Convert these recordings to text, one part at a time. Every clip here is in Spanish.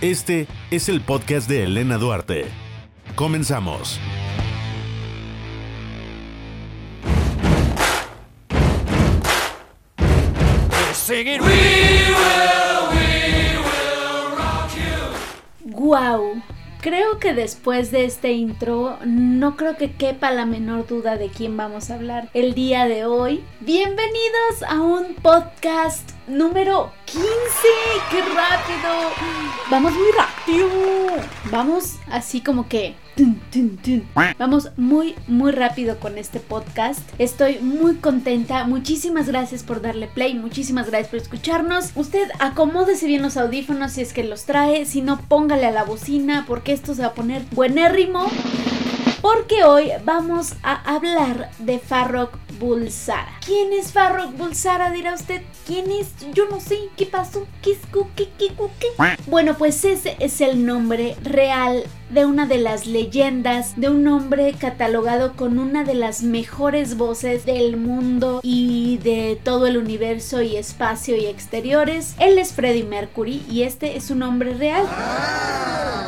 Este es el podcast de Elena Duarte. Comenzamos. Seguir. Wow. Creo que después de este intro no creo que quepa la menor duda de quién vamos a hablar el día de hoy. Bienvenidos a un podcast número 15. ¡Qué rápido! Vamos muy rápido. Vamos así como que... Vamos muy, muy rápido con este podcast. Estoy muy contenta. Muchísimas gracias por darle play. Muchísimas gracias por escucharnos. Usted acomódese bien los audífonos si es que los trae. Si no, póngale a la bocina porque esto se va a poner buenérrimo. Porque hoy vamos a hablar de Farrokh Bulsara. ¿Quién es Farrokh Bulsara? Dirá usted. ¿Quién es? Yo no sé. ¿Qué pasó? ¿Qué es? ¿Qué, qué, qué, Bueno, pues ese es el nombre real de una de las leyendas, de un hombre catalogado con una de las mejores voces del mundo y de todo el universo y espacio y exteriores. Él es Freddie Mercury y este es un nombre real.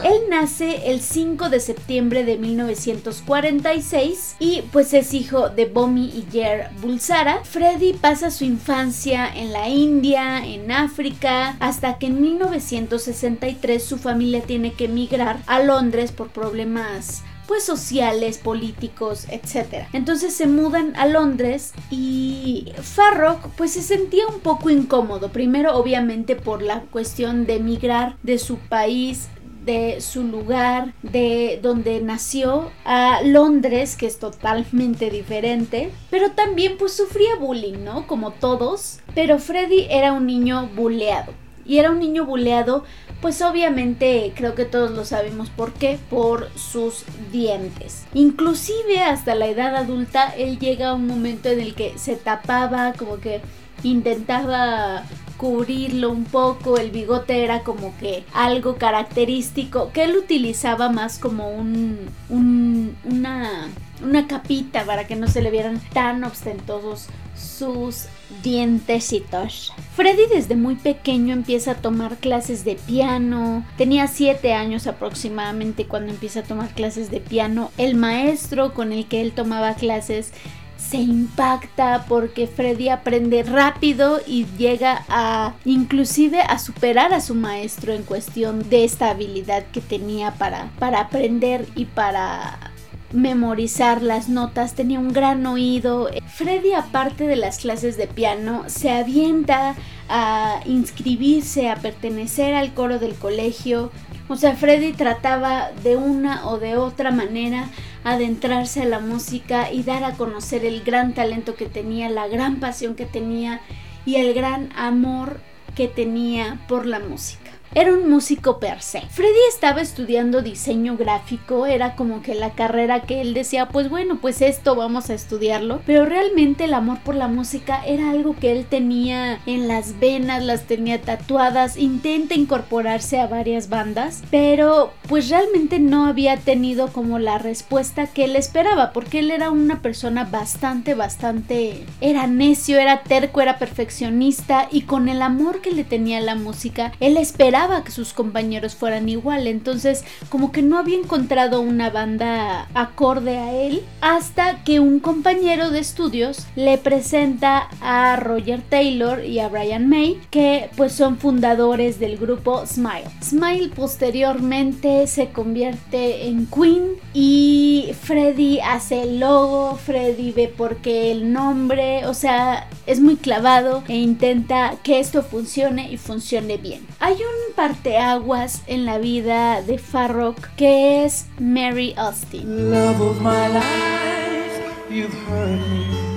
Él nace el 5 de septiembre de 1946 y pues es hijo de Bomi y Jer Bulsara. Freddie pasa su infancia en la India, en África, hasta que en 1963 su familia tiene que emigrar a Londres por problemas pues sociales, políticos, etc. Entonces se mudan a Londres y Farrock pues se sentía un poco incómodo. Primero obviamente por la cuestión de emigrar de su país de su lugar, de donde nació, a Londres, que es totalmente diferente, pero también pues sufría bullying, ¿no? Como todos, pero Freddy era un niño buleado. Y era un niño buleado, pues obviamente creo que todos lo sabemos por qué, por sus dientes. Inclusive hasta la edad adulta, él llega a un momento en el que se tapaba, como que intentaba cubrirlo un poco, el bigote era como que algo característico que él utilizaba más como un, una, una capita para que no se le vieran tan ostentosos sus dientecitos. Freddy desde muy pequeño empieza a tomar clases de piano. Tenía 7 años aproximadamente cuando empieza a tomar clases de piano. El maestro con el que él tomaba clases se impacta porque Freddy aprende rápido y llega a inclusive a superar a su maestro en cuestión de esta habilidad que tenía para, para aprender y para memorizar las notas, tenía un gran oído. Freddy, aparte de las clases de piano, se avienta a inscribirse, a pertenecer al coro del colegio. O sea, Freddy trataba de una o de otra manera adentrarse a la música y dar a conocer el gran talento que tenía, la gran pasión que tenía y el gran amor que tenía por la música. Era un músico per se. Freddy estaba estudiando diseño gráfico, era como que la carrera que él decía, pues bueno, pues esto vamos a estudiarlo, pero realmente el amor por la música era algo que él tenía en las venas, las tenía tatuadas, intenta incorporarse a varias bandas, pero pues realmente no había tenido como la respuesta que él esperaba, porque él era una persona bastante, bastante, era necio, era terco, era perfeccionista y con el amor que le tenía a la música, él esperaba que sus compañeros fueran igual, entonces como que no había encontrado una banda acorde a él hasta que un compañero de estudios le presenta a Roger Taylor y a Brian May, que pues son fundadores del grupo Smile. Smile posteriormente se convierte en Queen y Freddy hace el logo, Freddy ve por qué el nombre, o sea, es muy clavado e intenta que esto funcione y funcione bien. Hay un parteaguas en la vida de Farrock que es Mary Austin.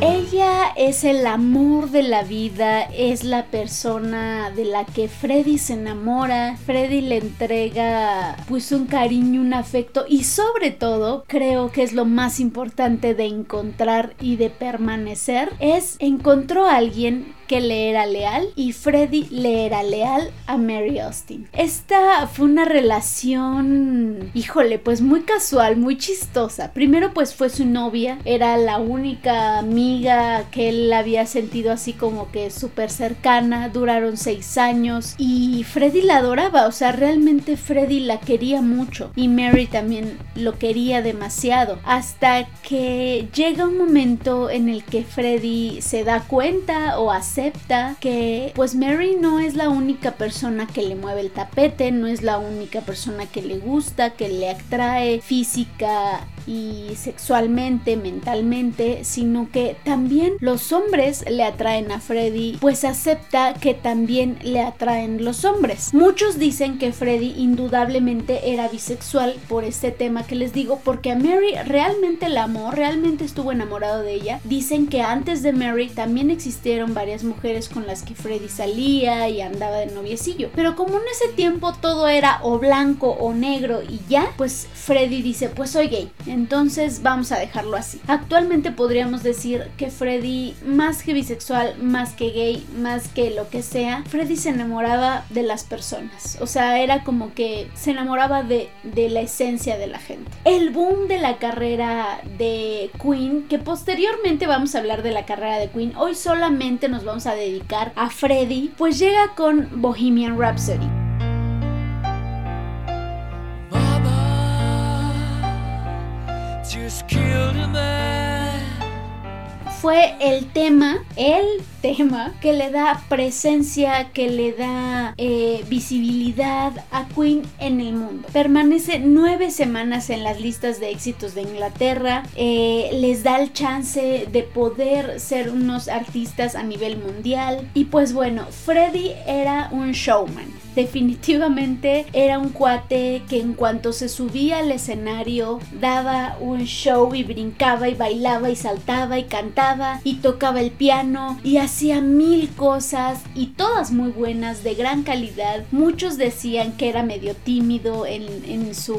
Ella es el amor de la vida, es la persona de la que Freddy se enamora. Freddy le entrega pues un cariño, un afecto y sobre todo creo que es lo más importante de encontrar y de permanecer es encontró a alguien que le era leal y Freddie le era leal a Mary Austin. Esta fue una relación, híjole, pues muy casual, muy chistosa. Primero pues fue su novia, era la única amiga que él había sentido así como que súper cercana, duraron seis años y Freddie la adoraba, o sea, realmente Freddie la quería mucho y Mary también lo quería demasiado hasta que llega un momento en el que Freddie se da cuenta o acepta que pues Mary no es la única persona que le mueve el tapete, no es la única persona que le gusta, que le atrae física y sexualmente, mentalmente, sino que también los hombres le atraen a Freddy, pues acepta que también le atraen los hombres. Muchos dicen que Freddy indudablemente era bisexual por este tema que les digo, porque a Mary realmente la amó, realmente estuvo enamorado de ella. Dicen que antes de Mary también existieron varias mujeres con las que Freddy salía y andaba de noviecillo, pero como en ese tiempo todo era o blanco o negro y ya, pues Freddy dice, pues soy gay. Entonces vamos a dejarlo así. Actualmente podríamos decir que Freddy, más que bisexual, más que gay, más que lo que sea, Freddy se enamoraba de las personas. O sea, era como que se enamoraba de, de la esencia de la gente. El boom de la carrera de Queen, que posteriormente vamos a hablar de la carrera de Queen, hoy solamente nos vamos a dedicar a Freddy, pues llega con Bohemian Rhapsody. Fue el tema, el tema que le da presencia, que le da eh, visibilidad a Queen en el mundo. Permanece nueve semanas en las listas de éxitos de Inglaterra, eh, les da el chance de poder ser unos artistas a nivel mundial. Y pues bueno, Freddie era un showman definitivamente era un cuate que en cuanto se subía al escenario daba un show y brincaba y bailaba y saltaba y cantaba y tocaba el piano y hacía mil cosas y todas muy buenas de gran calidad. Muchos decían que era medio tímido en, su,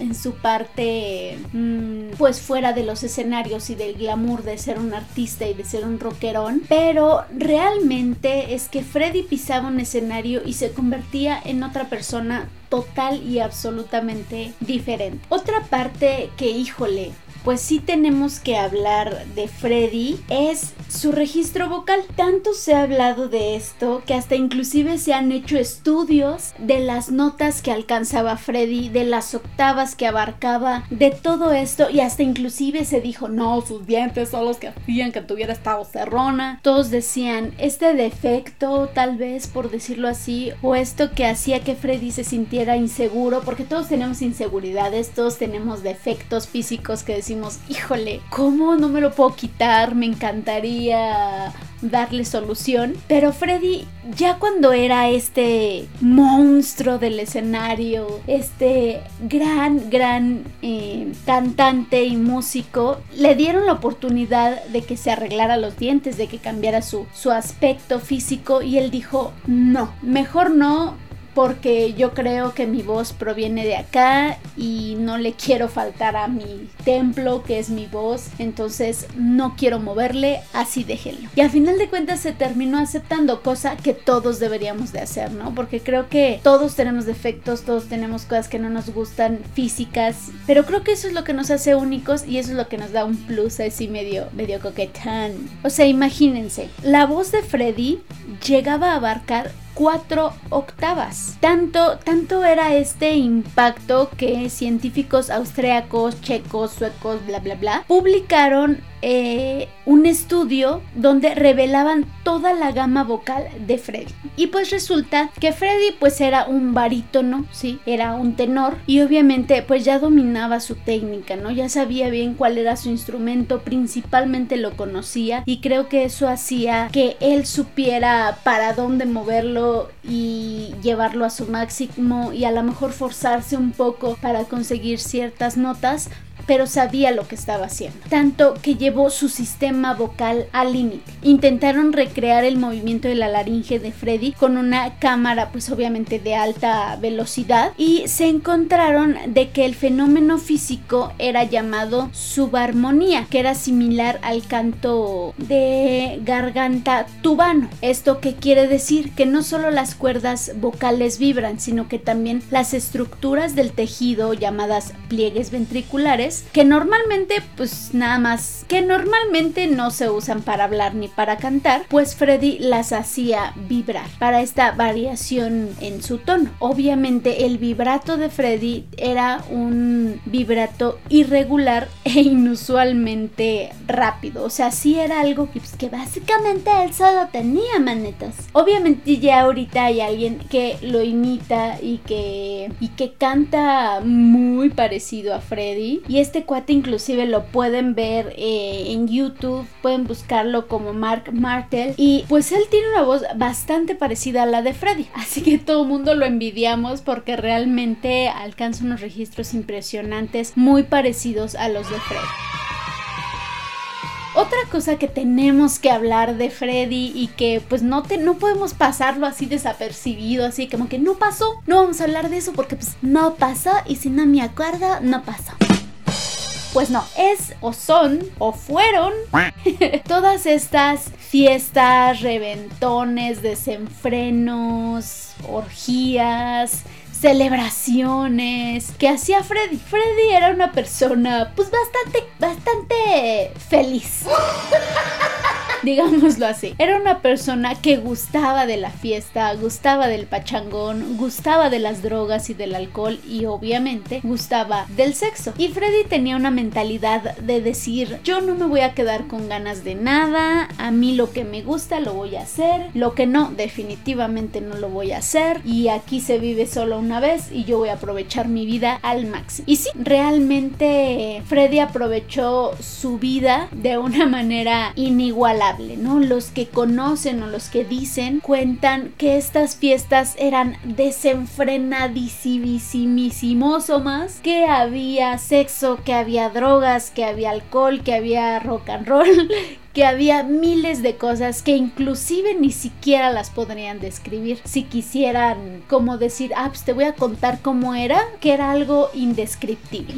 en su parte mm, pues fuera de los escenarios y del glamour de ser un artista y de ser un rockerón, pero realmente es que Freddy pisaba un escenario y se convertía en otra persona total y absolutamente diferente. Otra parte que, híjole, pues sí tenemos que hablar de Freddy es su registro vocal. Tanto se ha hablado de esto que hasta inclusive se han hecho estudios de las notas que alcanzaba Freddy, de las octavas que abarcaba, de todo esto y hasta inclusive se dijo, no, sus dientes son los que hacían que tuviera esta voz cerrona. Todos decían, este defecto tal vez por decirlo así, o esto que hacía que Freddy se sintiera inseguro, porque todos tenemos inseguridades, todos tenemos defectos físicos que decimos híjole, ¿cómo no me lo puedo quitar? Me encantaría darle solución. Pero Freddy, ya cuando era este monstruo del escenario, este gran, gran eh, cantante y músico, le dieron la oportunidad de que se arreglara los dientes, de que cambiara su, su aspecto físico y él dijo, no, mejor no, porque yo creo que mi voz proviene de acá y no le quiero faltar a mi templo que es mi voz, entonces no quiero moverle, así déjenlo. Y al final de cuentas se terminó aceptando, cosa que todos deberíamos de hacer, ¿no? Porque creo que todos tenemos defectos, todos tenemos cosas que no nos gustan físicas, pero creo que eso es lo que nos hace únicos y eso es lo que nos da un plus así medio, medio coquetán. O sea, imagínense, la voz de Freddy llegaba a abarcar cuatro octavas. Tanto, tanto era este impacto que científicos austriacos, checos, suecos, bla, bla, bla, publicaron eh, un estudio donde revelaban toda la gama vocal de Freddy. Y pues resulta que Freddy pues era un barítono, sí, era un tenor y obviamente pues ya dominaba su técnica, ¿no? Ya sabía bien cuál era su instrumento, principalmente lo conocía y creo que eso hacía que él supiera para dónde moverlo y llevarlo a su máximo y a lo mejor forzarse un poco para conseguir ciertas notas pero sabía lo que estaba haciendo, tanto que llevó su sistema vocal al límite. Intentaron recrear el movimiento de la laringe de Freddy con una cámara pues obviamente de alta velocidad y se encontraron de que el fenómeno físico era llamado subarmonía, que era similar al canto de garganta tubano. ¿Esto qué quiere decir? Que no solo las cuerdas vocales vibran, sino que también las estructuras del tejido llamadas pliegues ventriculares, que normalmente pues nada más, que normalmente no se usan para hablar ni para cantar, pues Freddy las hacía vibrar para esta variación en su tono. Obviamente el vibrato de Freddy era un vibrato irregular e inusualmente rápido, o sea, sí era algo que, pues, básicamente él solo tenía manetas. Obviamente ya ahorita hay alguien que lo imita y que y que canta muy parecido a Freddy y este cuate inclusive lo pueden ver eh, en YouTube, pueden buscarlo como Mark Martel y pues él tiene una voz bastante parecida a la de Freddy, así que todo el mundo lo envidiamos porque realmente alcanza unos registros impresionantes muy parecidos a los de Freddy. Otra cosa que tenemos que hablar de Freddy y que pues no, te, no podemos pasarlo así desapercibido, así como que no pasó, no vamos a hablar de eso porque pues no pasó y si no me acuerdo, no pasó. Pues no, es o son o fueron todas estas fiestas, reventones, desenfrenos, orgías, celebraciones que hacía Freddy. Freddy era una persona pues bastante, bastante feliz. digámoslo así. Era una persona que gustaba de la fiesta, gustaba del pachangón, gustaba de las drogas y del alcohol y obviamente gustaba del sexo. Y Freddy tenía una mentalidad de decir, yo no me voy a quedar con ganas de nada, a mí lo que me gusta lo voy a hacer, lo que no, definitivamente no lo voy a hacer y aquí se vive solo una vez y yo voy a aprovechar mi vida al máximo. Y sí, realmente Freddy aprovechó su vida de una manera inigualable ¿no? Los que conocen o los que dicen cuentan que estas fiestas eran más, que había sexo, que había drogas, que había alcohol, que había rock and roll, que había miles de cosas que inclusive ni siquiera las podrían describir si quisieran como decir, ah, pues te voy a contar cómo era, que era algo indescriptible.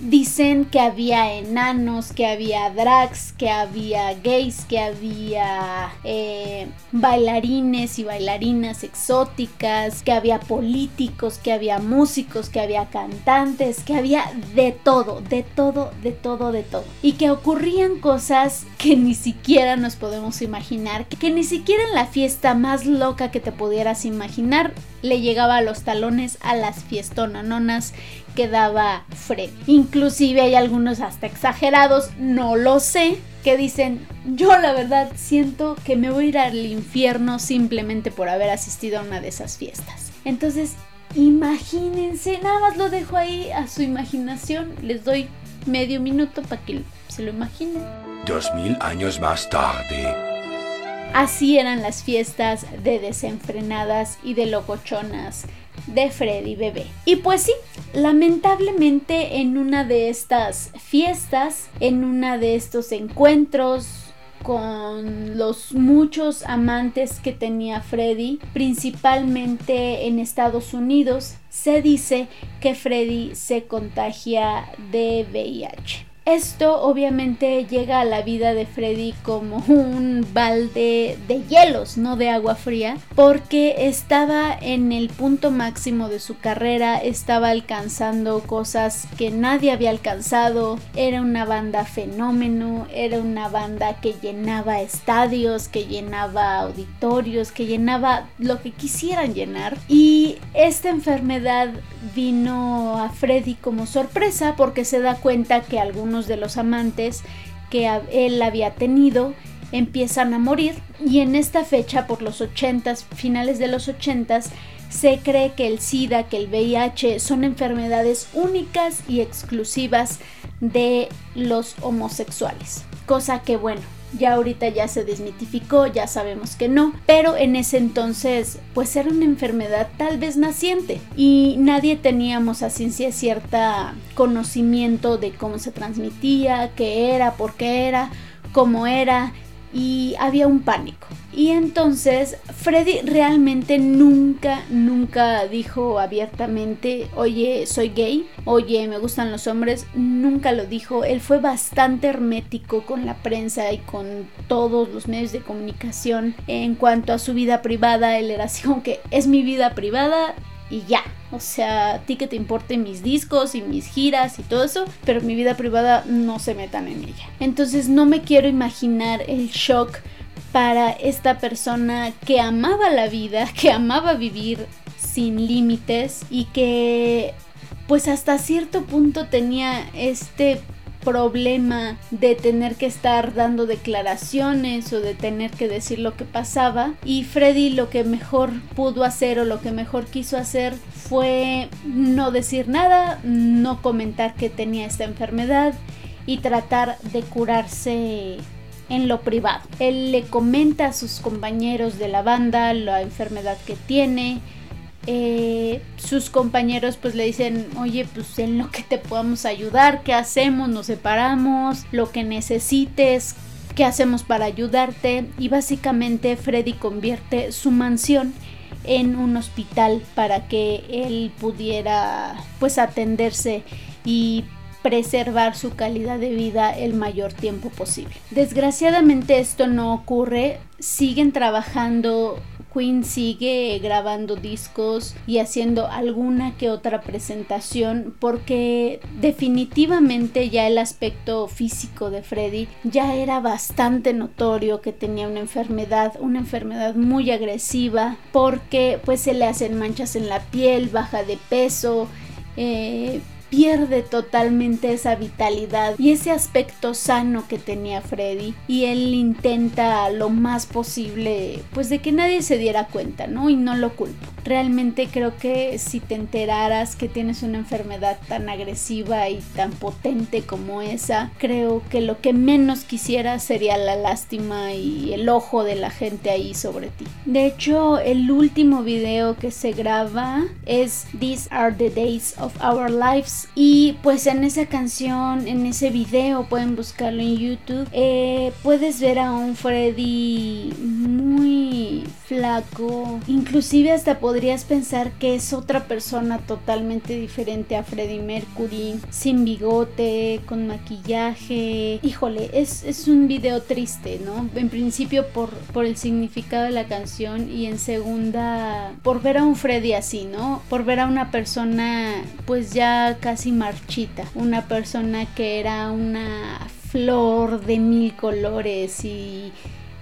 Dicen que había enanos, que había drags, que había gays, que había eh, bailarines y bailarinas exóticas, que había políticos, que había músicos, que había cantantes, que había de todo, de todo, de todo, de todo. Y que ocurrían cosas que ni siquiera nos podemos imaginar, que ni siquiera en la fiesta más loca que te pudieras imaginar le llegaba a los talones a las fiestononas que daba Fred. Inclusive hay algunos hasta exagerados, no lo sé, que dicen, yo la verdad siento que me voy a ir al infierno simplemente por haber asistido a una de esas fiestas. Entonces, imagínense, nada más lo dejo ahí a su imaginación, les doy medio minuto para que se lo imaginen. Dos mil años más tarde. Así eran las fiestas de desenfrenadas y de locochonas de Freddy Bebé. Y pues sí, lamentablemente en una de estas fiestas, en una de estos encuentros con los muchos amantes que tenía Freddy, principalmente en Estados Unidos, se dice que Freddy se contagia de VIH. Esto obviamente llega a la vida de Freddy como un balde de hielos, no de agua fría, porque estaba en el punto máximo de su carrera, estaba alcanzando cosas que nadie había alcanzado, era una banda fenómeno, era una banda que llenaba estadios, que llenaba auditorios, que llenaba lo que quisieran llenar y esta enfermedad vino a Freddy como sorpresa porque se da cuenta que algunos de los amantes que él había tenido empiezan a morir y en esta fecha por los 80 finales de los 80 se cree que el SIDA, que el VIH son enfermedades únicas y exclusivas de los homosexuales. Cosa que bueno, Ya ahorita ya se desmitificó, ya sabemos que no, pero en ese entonces pues era una enfermedad tal vez naciente y nadie teníamos a ciencia cierta conocimiento de cómo se transmitía, qué era, por qué era, cómo era y había un pánico. Y entonces Freddy realmente nunca, nunca dijo abiertamente, oye, soy gay, oye, me gustan los hombres, nunca lo dijo. Él fue bastante hermético con la prensa y con todos los medios de comunicación en cuanto a su vida privada. Él era así como que es mi vida privada, y ya. O sea, a ti que te importen mis discos y mis giras y todo eso, pero mi vida privada no se metan en ella. Entonces no me quiero imaginar el shock para esta persona que amaba la vida, que amaba vivir sin límites y que pues hasta cierto punto tenía este problema de tener que estar dando declaraciones o de tener que decir lo que pasaba. Y Freddy lo que mejor pudo hacer o lo que mejor quiso hacer fue no decir nada, no comentar que tenía esta enfermedad y tratar de curarse en lo privado. Él le comenta a sus compañeros de la banda la enfermedad que tiene, eh, sus compañeros pues le dicen, oye, pues en lo que te podamos ayudar, ¿qué hacemos? Nos separamos, lo que necesites, ¿qué hacemos para ayudarte? Y básicamente Freddy convierte su mansión en un hospital para que él pudiera pues atenderse y preservar su calidad de vida el mayor tiempo posible. Desgraciadamente esto no ocurre, siguen trabajando Queen sigue grabando discos y haciendo alguna que otra presentación porque definitivamente ya el aspecto físico de Freddy ya era bastante notorio que tenía una enfermedad, una enfermedad muy agresiva porque pues se le hacen manchas en la piel, baja de peso, eh, pierde totalmente esa vitalidad y ese aspecto sano que tenía Freddy y él intenta lo más posible pues de que nadie se diera cuenta, ¿no? Y no lo culpo. Realmente creo que si te enteraras que tienes una enfermedad tan agresiva y tan potente como esa, creo que lo que menos quisiera sería la lástima y el ojo de la gente ahí sobre ti. De hecho, el último video que se graba es These are the days of our lives y pues en esa canción, en ese video, pueden buscarlo en YouTube, eh, puedes ver a un Freddy muy flaco. Inclusive hasta podrías pensar que es otra persona totalmente diferente a Freddie Mercury, sin bigote, con maquillaje. Híjole, es, es un video triste, ¿no? En principio por, por el significado de la canción y en segunda por ver a un Freddy así, ¿no? Por ver a una persona pues ya casi marchita, una persona que era una flor de mil colores y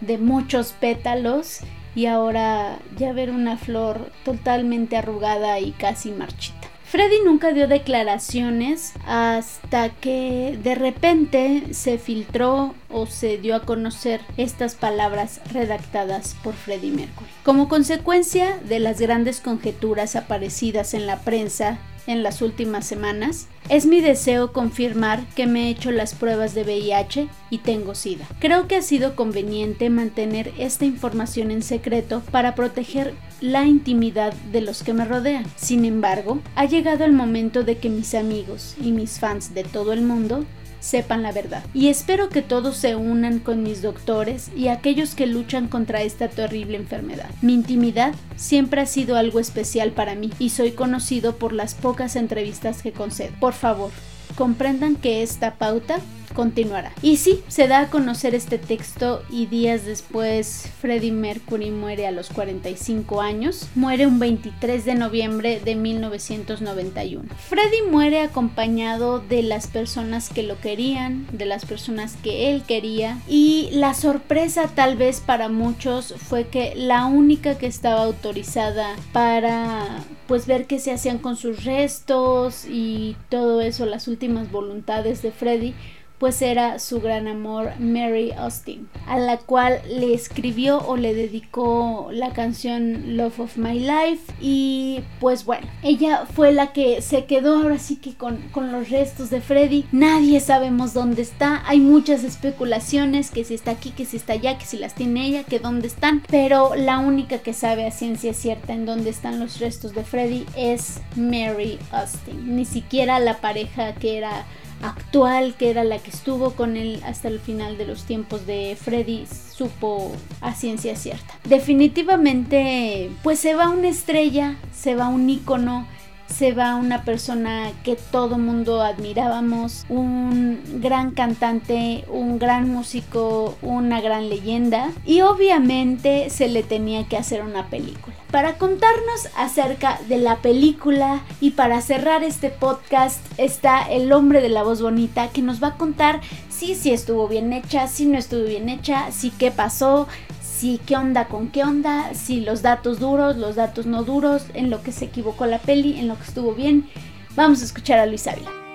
de muchos pétalos y ahora ya ver una flor totalmente arrugada y casi marchita. Freddy nunca dio declaraciones hasta que de repente se filtró o se dio a conocer estas palabras redactadas por Freddie Mercury. Como consecuencia de las grandes conjeturas aparecidas en la prensa en las últimas semanas, es mi deseo confirmar que me he hecho las pruebas de VIH y tengo SIDA. Creo que ha sido conveniente mantener esta información en secreto para proteger la intimidad de los que me rodean. Sin embargo, ha llegado el momento de que mis amigos y mis fans de todo el mundo sepan la verdad. Y espero que todos se unan con mis doctores y aquellos que luchan contra esta terrible enfermedad. Mi intimidad siempre ha sido algo especial para mí y soy conocido por las pocas entrevistas que concedo. Por favor, comprendan que esta pauta continuará. Y sí, se da a conocer este texto y días después Freddie Mercury muere a los 45 años. Muere un 23 de noviembre de 1991. Freddie muere acompañado de las personas que lo querían, de las personas que él quería y la sorpresa tal vez para muchos fue que la única que estaba autorizada para pues ver qué se hacían con sus restos y todo eso, las últimas voluntades de Freddy pues era su gran amor Mary Austin, a la cual le escribió o le dedicó la canción Love of My Life. Y pues bueno, ella fue la que se quedó ahora sí que con, con los restos de Freddy, nadie sabemos dónde está, hay muchas especulaciones que si está aquí, que si está allá, que si las tiene ella, que dónde están, pero la única que sabe a ciencia cierta en dónde están los restos de Freddy es Mary Austin, ni siquiera la pareja que era actual, que era la que estuvo con él hasta el final de los tiempos de Freddy, supo a ciencia cierta. Definitivamente, pues se va una estrella, se va un ícono se va una persona que todo mundo admirábamos, un gran cantante, un gran músico, una gran leyenda y obviamente se le tenía que hacer una película. Para contarnos acerca de la película y para cerrar este podcast está el hombre de la voz bonita que nos va a contar si si estuvo bien hecha, si no estuvo bien hecha, si qué pasó, si qué onda con qué onda, si los datos duros, los datos no duros, en lo que se equivocó la peli, en lo que estuvo bien. Vamos a escuchar a Luis Ávila.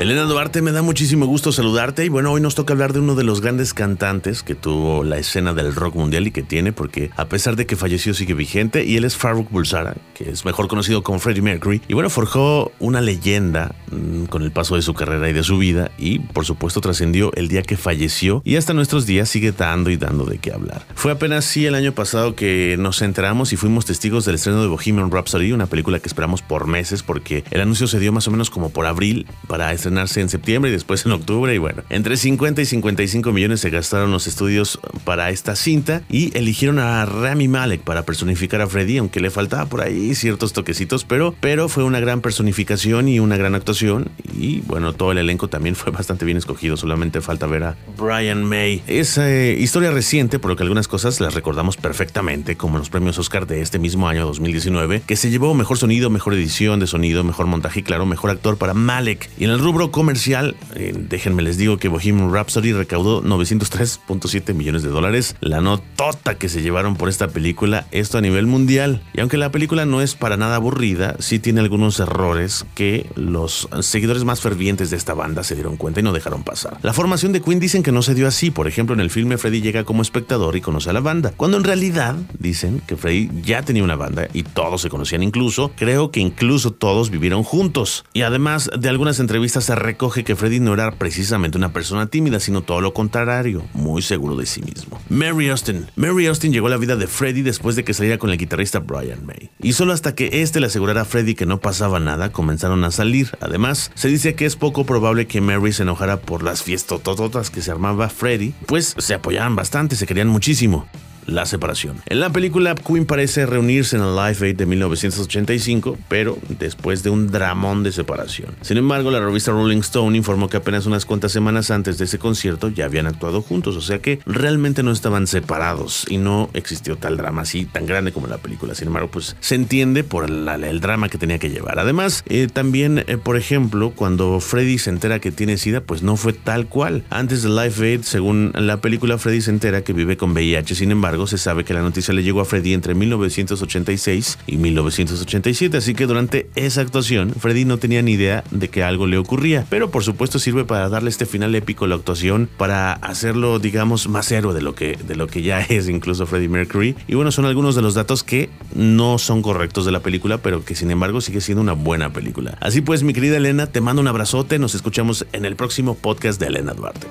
Elena Duarte, me da muchísimo gusto saludarte. Y bueno, hoy nos toca hablar de uno de los grandes cantantes que tuvo la escena del rock mundial y que tiene, porque a pesar de que falleció sigue vigente. Y él es Farouk Bulsara, que es mejor conocido como Freddie Mercury. Y bueno, forjó una leyenda mm, con el paso de su carrera y de su vida. Y por supuesto trascendió el día que falleció. Y hasta nuestros días sigue dando y dando de qué hablar. Fue apenas sí el año pasado que nos enteramos y fuimos testigos del estreno de Bohemian Rhapsody, una película que esperamos por meses porque el anuncio se dio más o menos como por abril para estrenar en septiembre y después en octubre. Y bueno, entre 50 y 55 millones se gastaron los estudios para esta cinta y eligieron a Rami Malek para personificar a Freddy, aunque le faltaba por ahí ciertos toquecitos, pero, pero fue una gran personificación y una gran actuación. Y bueno, todo el elenco también fue bastante bien escogido. Solamente falta ver a Brian May. Es eh, historia reciente, por lo que algunas cosas las recordamos perfectamente, como los premios Oscar de este mismo año 2019, que se llevó mejor sonido, mejor edición de sonido, mejor montaje y claro, mejor actor para Malek. Y en el rubro comercial, eh, déjenme les digo que Bohemian Rhapsody recaudó 903.7 millones de dólares, la notota que se llevaron por esta película, esto a nivel mundial. Y aunque la película no es para nada aburrida, sí tiene algunos errores que los seguidores más fervientes de esta banda se dieron cuenta y no dejaron pasar. La formación de Queen dicen que no se dio así, por ejemplo en el filme Freddy llega como espectador y conoce a la banda, cuando en realidad dicen que Freddy ya tenía una banda y todos se conocían incluso, creo que incluso todos vivieron juntos. Y además de algunas entrevistas recoge que Freddy no era precisamente una persona tímida, sino todo lo contrario, muy seguro de sí mismo. Mary Austin. Mary Austin llegó a la vida de Freddy después de que saliera con el guitarrista Brian May. Y solo hasta que este le asegurara a Freddy que no pasaba nada, comenzaron a salir. Además, se dice que es poco probable que Mary se enojara por las fiestotototas que se armaba Freddy, pues se apoyaban bastante, se querían muchísimo la separación. En la película, Queen parece reunirse en el Live Aid de 1985, pero después de un dramón de separación. Sin embargo, la revista Rolling Stone informó que apenas unas cuantas semanas antes de ese concierto ya habían actuado juntos, o sea que realmente no estaban separados y no existió tal drama así tan grande como la película. Sin embargo, pues se entiende por el drama que tenía que llevar. Además, eh, también, eh, por ejemplo, cuando Freddy se entera que tiene SIDA, pues no fue tal cual. Antes de Live Aid, según la película, Freddy se entera que vive con VIH. Sin embargo, se sabe que la noticia le llegó a Freddy entre 1986 y 1987, así que durante esa actuación, Freddy no tenía ni idea de que algo le ocurría, pero por supuesto sirve para darle este final épico a la actuación, para hacerlo, digamos, más héroe de lo que, de lo que ya es incluso Freddie Mercury. Y bueno, son algunos de los datos que no son correctos de la película, pero que sin embargo sigue siendo una buena película. Así pues, mi querida Elena, te mando un abrazote, nos escuchamos en el próximo podcast de Elena Duarte.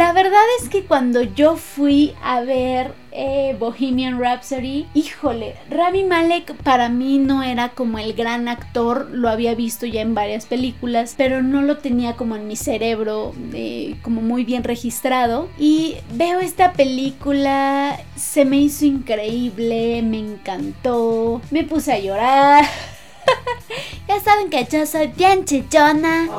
La verdad es que cuando yo fui a ver eh, Bohemian Rhapsody, híjole, Rami Malek para mí no era como el gran actor, lo había visto ya en varias películas, pero no lo tenía como en mi cerebro, eh, como muy bien registrado. Y veo esta película, se me hizo increíble, me encantó, me puse a llorar. ya saben que yo soy bien chichona.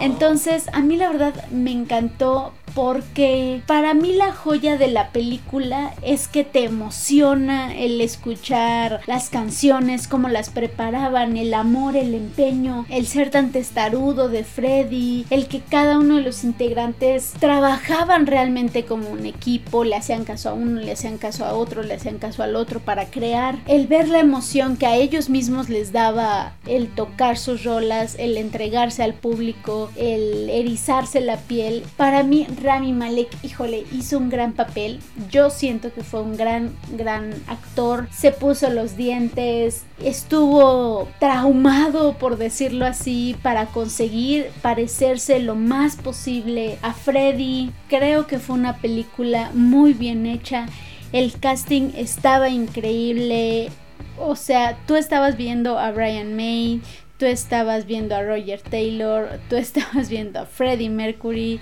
Entonces, a mí la verdad me encantó porque para mí la joya de la película es que te emociona el escuchar las canciones, cómo las preparaban, el amor, el empeño, el ser tan testarudo de Freddy, el que cada uno de los integrantes trabajaban realmente como un equipo, le hacían caso a uno, le hacían caso a otro, le hacían caso al otro para crear, el ver la emoción que a ellos mismos les daba el tocar sus rolas, el entregarse al público, el erizarse la piel. Para mí Rami Malek, híjole, hizo un gran papel. Yo siento que fue un gran, gran actor. Se puso los dientes, estuvo traumado, por decirlo así, para conseguir parecerse lo más posible a Freddy. Creo que fue una película muy bien hecha. El casting estaba increíble. O sea, tú estabas viendo a Brian May, tú estabas viendo a Roger Taylor, tú estabas viendo a Freddie Mercury.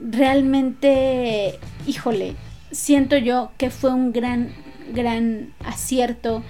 Realmente, híjole, siento yo que fue un gran, gran acierto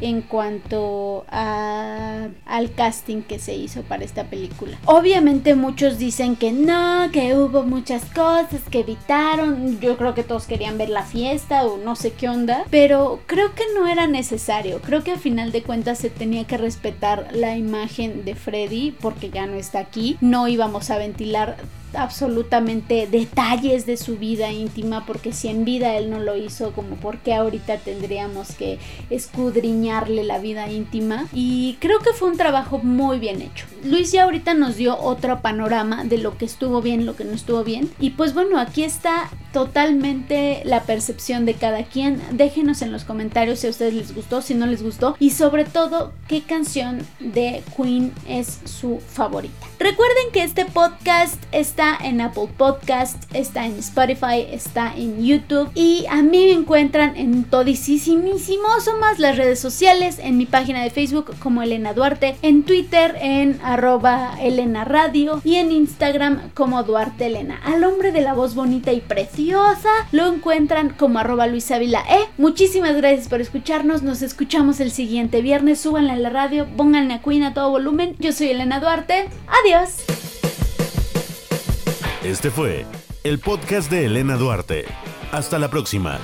en cuanto a, al casting que se hizo para esta película. Obviamente muchos dicen que no, que hubo muchas cosas que evitaron. Yo creo que todos querían ver la fiesta o no sé qué onda, pero creo que no era necesario. Creo que a final de cuentas se tenía que respetar la imagen de Freddy porque ya no está aquí. No íbamos a ventilar absolutamente detalles de su vida íntima porque si en vida él no lo hizo como porque ahorita tendríamos que escudriñarle la vida íntima. Y creo que fue un trabajo muy bien hecho. Luis ya ahorita nos dio otro panorama de lo que estuvo bien lo que no estuvo bien. Y pues bueno aquí está totalmente la percepción de cada quien. Déjenos en los comentarios si a ustedes les gustó si no les gustó y sobre todo qué canción de Queen es su favorita recuerden que este podcast está en Apple Podcast, está en Spotify, está en YouTube y a mí me encuentran en todisísimísimos más las redes sociales, en mi página de Facebook como Elena Duarte, en Twitter en arroba Elena Radio y en Instagram como Duarte Elena. Al hombre de la voz bonita y preciosa lo encuentran como arroba Luis Ávila E. Muchísimas gracias por escucharnos, nos escuchamos el siguiente viernes, súbanle a la radio, pónganle a Queen a todo volumen. Yo soy Elena Duarte, adiós. Este fue el podcast de Elena Duarte. Hasta la próxima.